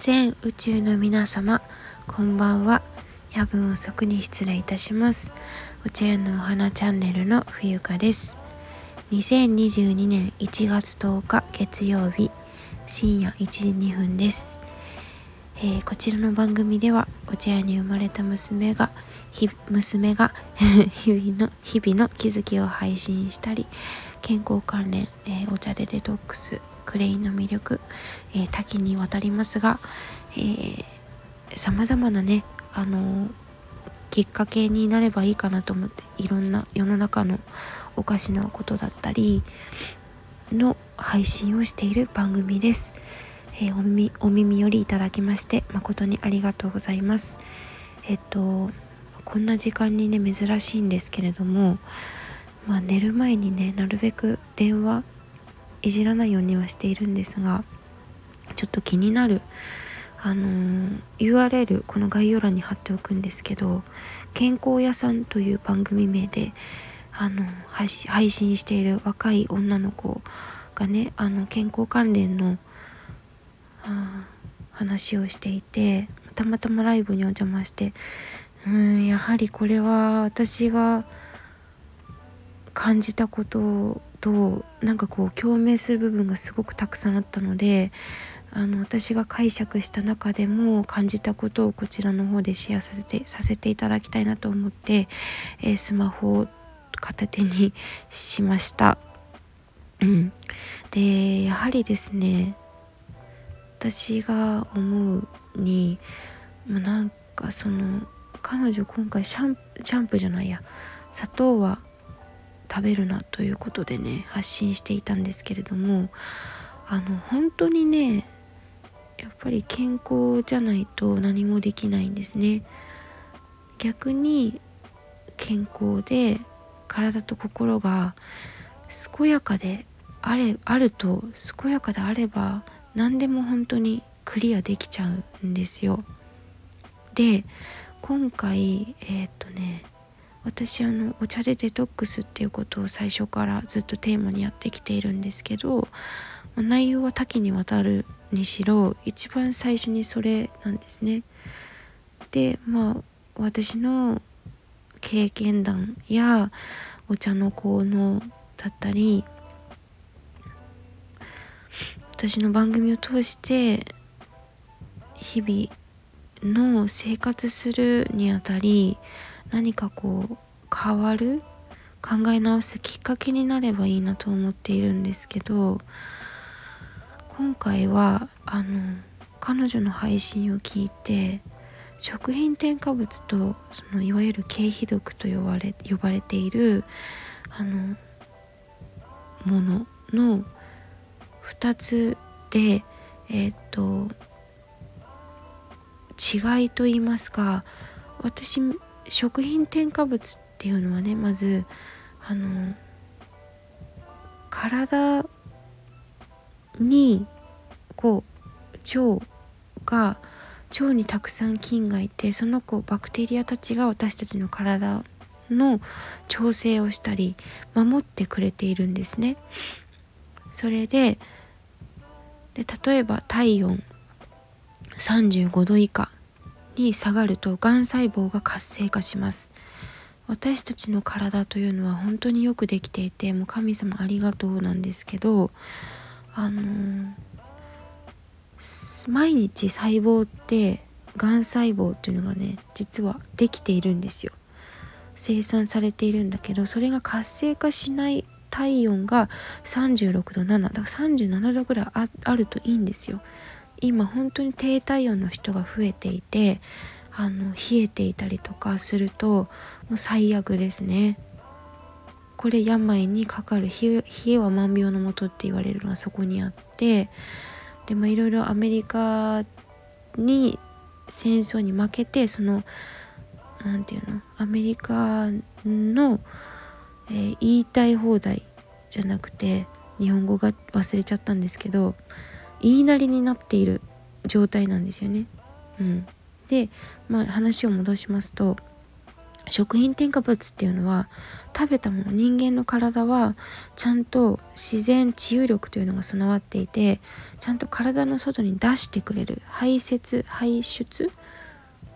全宇宙の皆様こんばんは。夜分遅くに失礼いたします。お茶屋のお花チャンネルの冬香です。2022年1月10日月曜日深夜1時2分です。えー、こちらの番組ではお茶屋に生まれた娘が娘が 日々の日々の気づきを配信したり健康関連、えー、お茶でデトックスクレイの魅力、えー、多岐にわたりますがさまざまなねあのきっかけになればいいかなと思っていろんな世の中のおかしなことだったりの配信をしている番組です。えー、お耳お耳寄りいただきまして誠にありがとうございます。えっとこんな時間にね珍しいんですけれども、まあ、寝る前にねなるべく電話いじらないようにはしているんですがちょっと気になるあのー、URL この概要欄に貼っておくんですけど健康屋さんという番組名であの配信している若い女の子がねあの健康関連の話をしていてたまたまライブにお邪魔してうんやはりこれは私が感じたこととなんかこう共鳴する部分がすごくたくさんあったのであの私が解釈した中でも感じたことをこちらの方でシェアさせてさせていただきたいなと思って、えー、スマホを片手にしました。うん、でやはりですね私が思うにもうなんかその彼女今回シャンシャンプーじゃないや砂糖は食べるなということでね発信していたんですけれどもあの本当にねやっぱり健康じゃないと何もできないんですね逆に健康で体と心が健やかであれあると健やかであれば何でも本当にクリアできちゃうんですよ。で今回えー、っとね私あのお茶でデトックスっていうことを最初からずっとテーマにやってきているんですけど内容は多岐にわたるにしろ一番最初にそれなんですね。でまあ私の経験談やお茶の効能だったり私の番組を通して日々の生活するにあたり何かこう変わる考え直すきっかけになればいいなと思っているんですけど今回はあの彼女の配信を聞いて食品添加物とそのいわゆる経皮毒と呼ばれ呼ばれているあのものの2つでえっ、と違いと言いますか私食品添加物っていうのはねまずあの体にこう腸が腸にたくさん菌がいてその子バクテリアたちが私たちの体の調整をしたり守ってくれているんですね。それでで例えば体温35度以下に下がるとがん細胞が活性化します。私たちの体というのは本当によくできていてもう神様ありがとうなんですけどあのー、毎日細胞ってがん細胞っていうのがね実はできているんですよ。生産されているんだけどそれが活性化しない体温が36度7だから37度ぐらいあるといいんですよ。今本当に低体温の人が増えていてあの冷えていたりとかするともう最悪ですね。これ病にかかる冷えは万病のもとって言われるのはそこにあってでもいろいろアメリカに戦争に負けてその何て言うのアメリカのえー、言いたい放題じゃなくて日本語が忘れちゃったんですけど言いなりになっている状態なんですよね。うん、で、まあ、話を戻しますと食品添加物っていうのは食べたもの人間の体はちゃんと自然治癒力というのが備わっていてちゃんと体の外に出してくれる排泄排出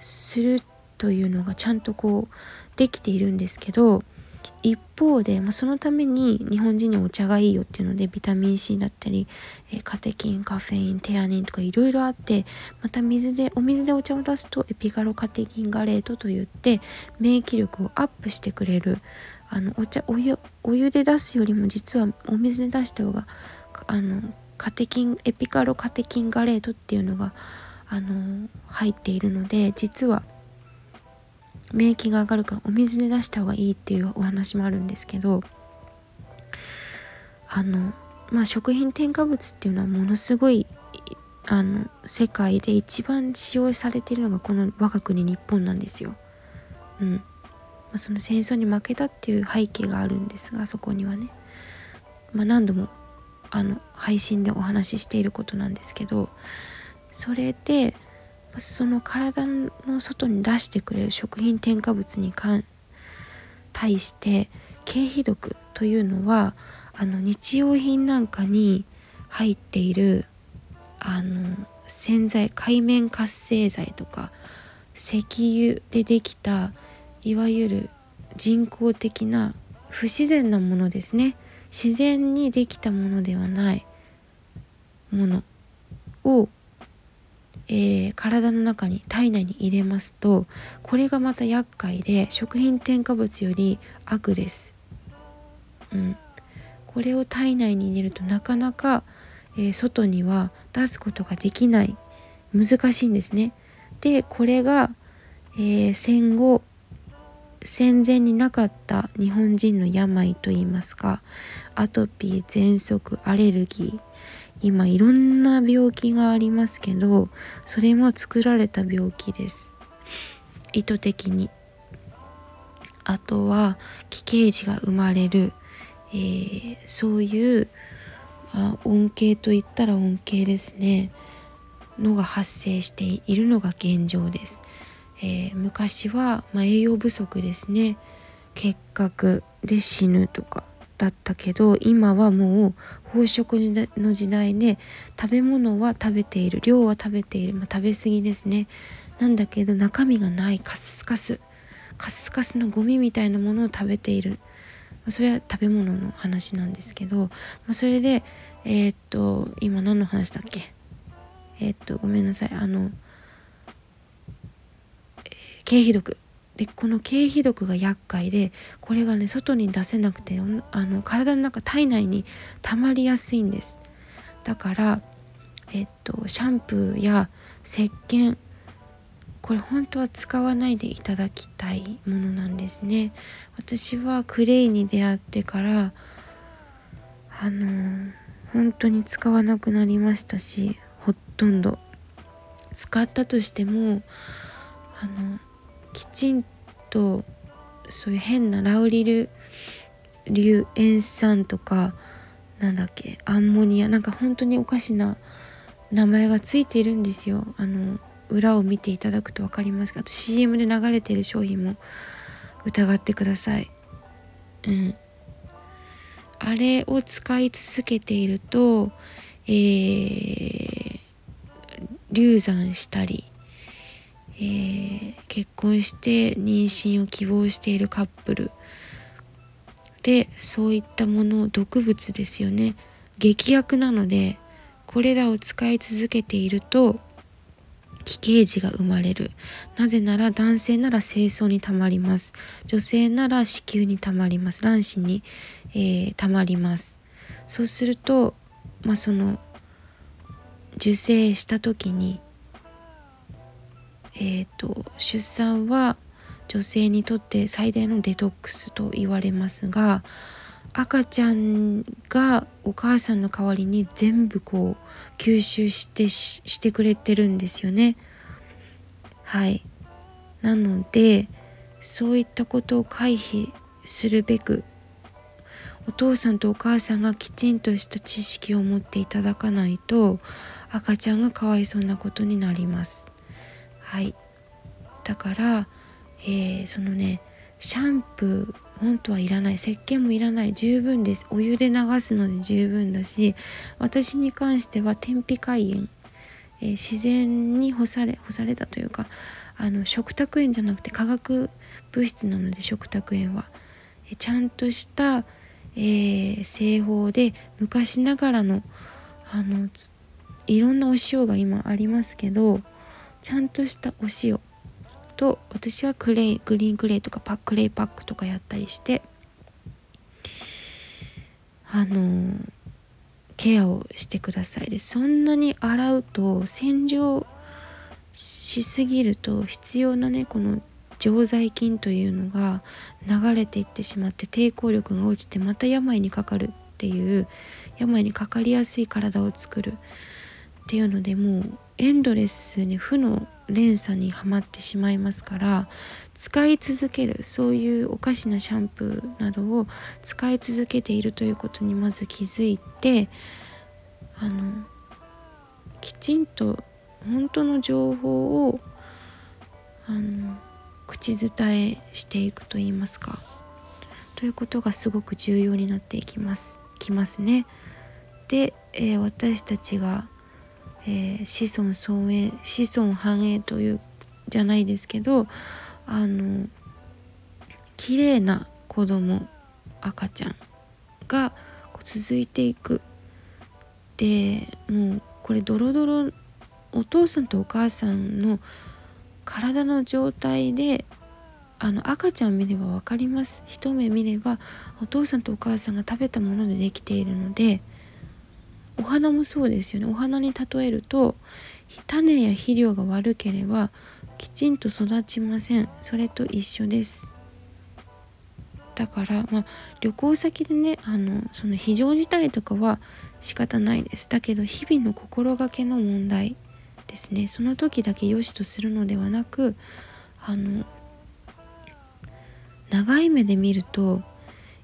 するというのがちゃんとこうできているんですけど一方で、まあ、そのために日本人にお茶がいいよっていうのでビタミン C だったり、え、カテキンカフェインテアニンとかいろいろあってまた水でお水でお茶を出すとエピガロカテキンガレートといって免疫力をアップしてくれるあのお茶お湯お湯で出すよりも実はお水で出した方があのカテキンエピカロカテキンガレートっていうのがあの入っているので実は免疫が上がるからお水で出した方がいいっていうお話もあるんですけどあのまあ食品添加物っていうのはものすごいあの世界で一番使用されているのがこの我が国日本なんですよ。うん。まあ、その戦争に負けたっていう背景があるんですがそこにはね。まあ、何度もあの配信でお話ししていることなんですけどそれでその体の外に出してくれる食品添加物に対して経皮毒というのはあの日用品なんかに入っているあの洗剤海面活性剤とか石油でできたいわゆる人工的な不自然なものですね。自然にできたものではないものをえー、体の中に体内に入れますとこれがまた厄介で食品添加物より悪です。うん、これを体内に入れるとなかなか、えー、外には出すことができない難しいんですね。でこれが、えー、戦後戦前になかった日本人の病といいますかアトピー喘息アレルギー今いろんな病気がありますけどそれも作られた病気です。意図的に。あとは奇形児が生まれる、えー、そういうあ恩恵といったら恩恵ですね。のが発生しているのが現状です、えー、昔は、まあ、栄養不足ですね。結核で死ぬとか。だったけど今はもう飽食の時代で食べ物は食べている量は食べている、まあ、食べ過ぎですね。なんだけど中身がないカスカス。カスカスのゴミみたいなものを食べている、ま、それは食べ物の話なんですけど、まあ、それでえー、っと今何の話だっけ？えー、っとごめんなさい。あの、経費毒でこの経皮毒が厄介でこれがね外に出せなくてあの体の中体内に溜まりやすいんです。だからえっとシャンプーや石鹸これ本当は使わないでいただきたいものなんですね。私はクレイに出会ってからあの本当に使わなくなりましたしほとんど。使ったとしてもあのきちんとそういう変なラウリル硫塩酸とかなんだっけアンモニアなんか本当におかしな名前がついているんですよ。あの裏を見ていただくと分かりますがあと CM で流れている商品も疑ってください。うん。あれを使い続けているとえー、流産したりえー、結婚して妊娠を希望しているカップル。でそういったもの毒物ですよね。劇薬なのでこれらを使い続けていると奇形児が生まれる。なぜなら男性なら精巣にたまります。女性なら子宮にたまります。卵子に、えー、たまります。そうするとまあその受精した時にえーと、出産は女性にとって最大のデトックスと言われますが赤ちゃんがお母さんの代わりに全部こう吸収してしてくれてるんですよね。はいなのでそういったことを回避するべくお父さんとお母さんがきちんとした知識を持っていただかないと赤ちゃんがかわいそうなことになります。はい。だから、えー、そのねシャンプー本当はいらない石鹸もいらない十分です。お湯で流すので十分だし私に関しては天日開炎、えー、自然に干され干されたというかあの食卓塩じゃなくて化学物質なので食卓塩は、えー、ちゃんとした、えー、製法で昔ながらのあのいろんなお塩が今ありますけどちゃんとしたお塩と私はクレイグリーンクレイとかパックレイパックとかやったりしてあのケアをしてください。でそんなに洗うと洗浄しすぎると必要なねこの常在菌というのが流れていってしまって抵抗力が落ちてまた病にかかるっていう病にかかりやすい体を作るっていうのでもうエンドレスに負の連鎖にはまってしまいますから使い続けるそういうおかしなシャンプーなどを使い続けているということにまず気づいてあのきちんと本当の情報をあの口伝えしていくといいますかということがすごく重要になっていきますきますね。で、えー、私たちがえー、子孫尊栄子孫繁栄というじゃないですけどあの綺麗な子供赤ちゃんが続いていく。でもうこれドロドロお父さんとお母さんの体の状態であの赤ちゃん見れば分かります。一目見ればお父さんとお母さんが食べたものでできているのでお花もそうですよね。お花に例えると種や肥料が悪ければきちんと育ちません。それと一緒です。だからまあ旅行先でねあのその非常事態とかは仕方ないです。だけど日々の心がけの問題ですね。その時だけ良しとするのではなくあの長い目で見ると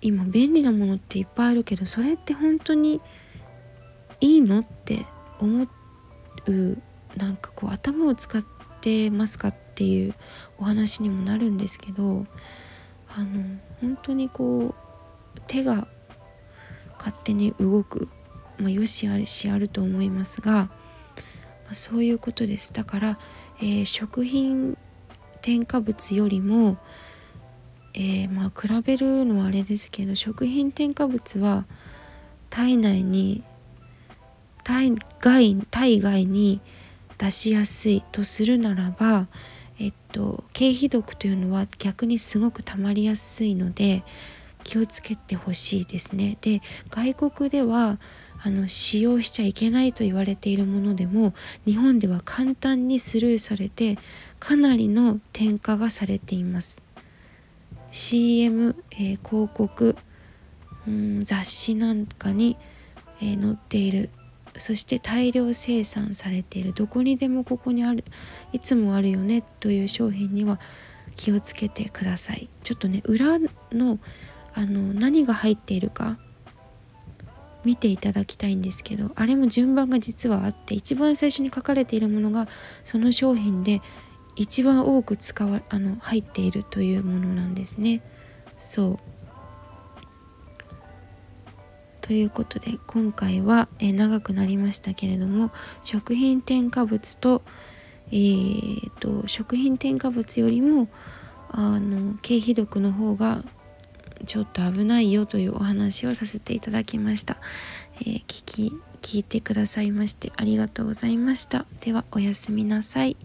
今便利なものっていっぱいあるけどそれって本当にいいの？って思うなんかこう頭を使ってますかっていうお話にもなるんですけどあの本当にこう手が勝手に動く、まあ、よしあるしあると思いますが、まあ、そういうことですだから、えー、食品添加物よりも、えー、まあ比べるのはあれですけど食品添加物は体内に体外体外に出しやすいとするならば、えっと、経皮毒というのは逆にすごく溜まりやすいので気をつけてほしいですね。で外国ではあの使用しちゃいけないと言われているものでも日本では簡単にスルーされてかなりの添加がされています。CM、えー、広告、うん、雑誌なんかに、えー、載っているそして大量生産されている。どこにでもここにあるいつもあるよねという商品には気をつけてください。ちょっとね裏のあの何が入っているか見ていただきたいんですけどあれも順番が実はあって一番最初に書かれているものがその商品で一番多く使わあの入っているというものなんですね。そう。ということで今回は、え長くなりましたけれども食品添加物と,、えーと、と食品添加物よりもあの経費毒の方がちょっと危ないよというお話をさせていただきました、えー、聞き聞いてくださいましてありがとうございました。ではおやすみなさい。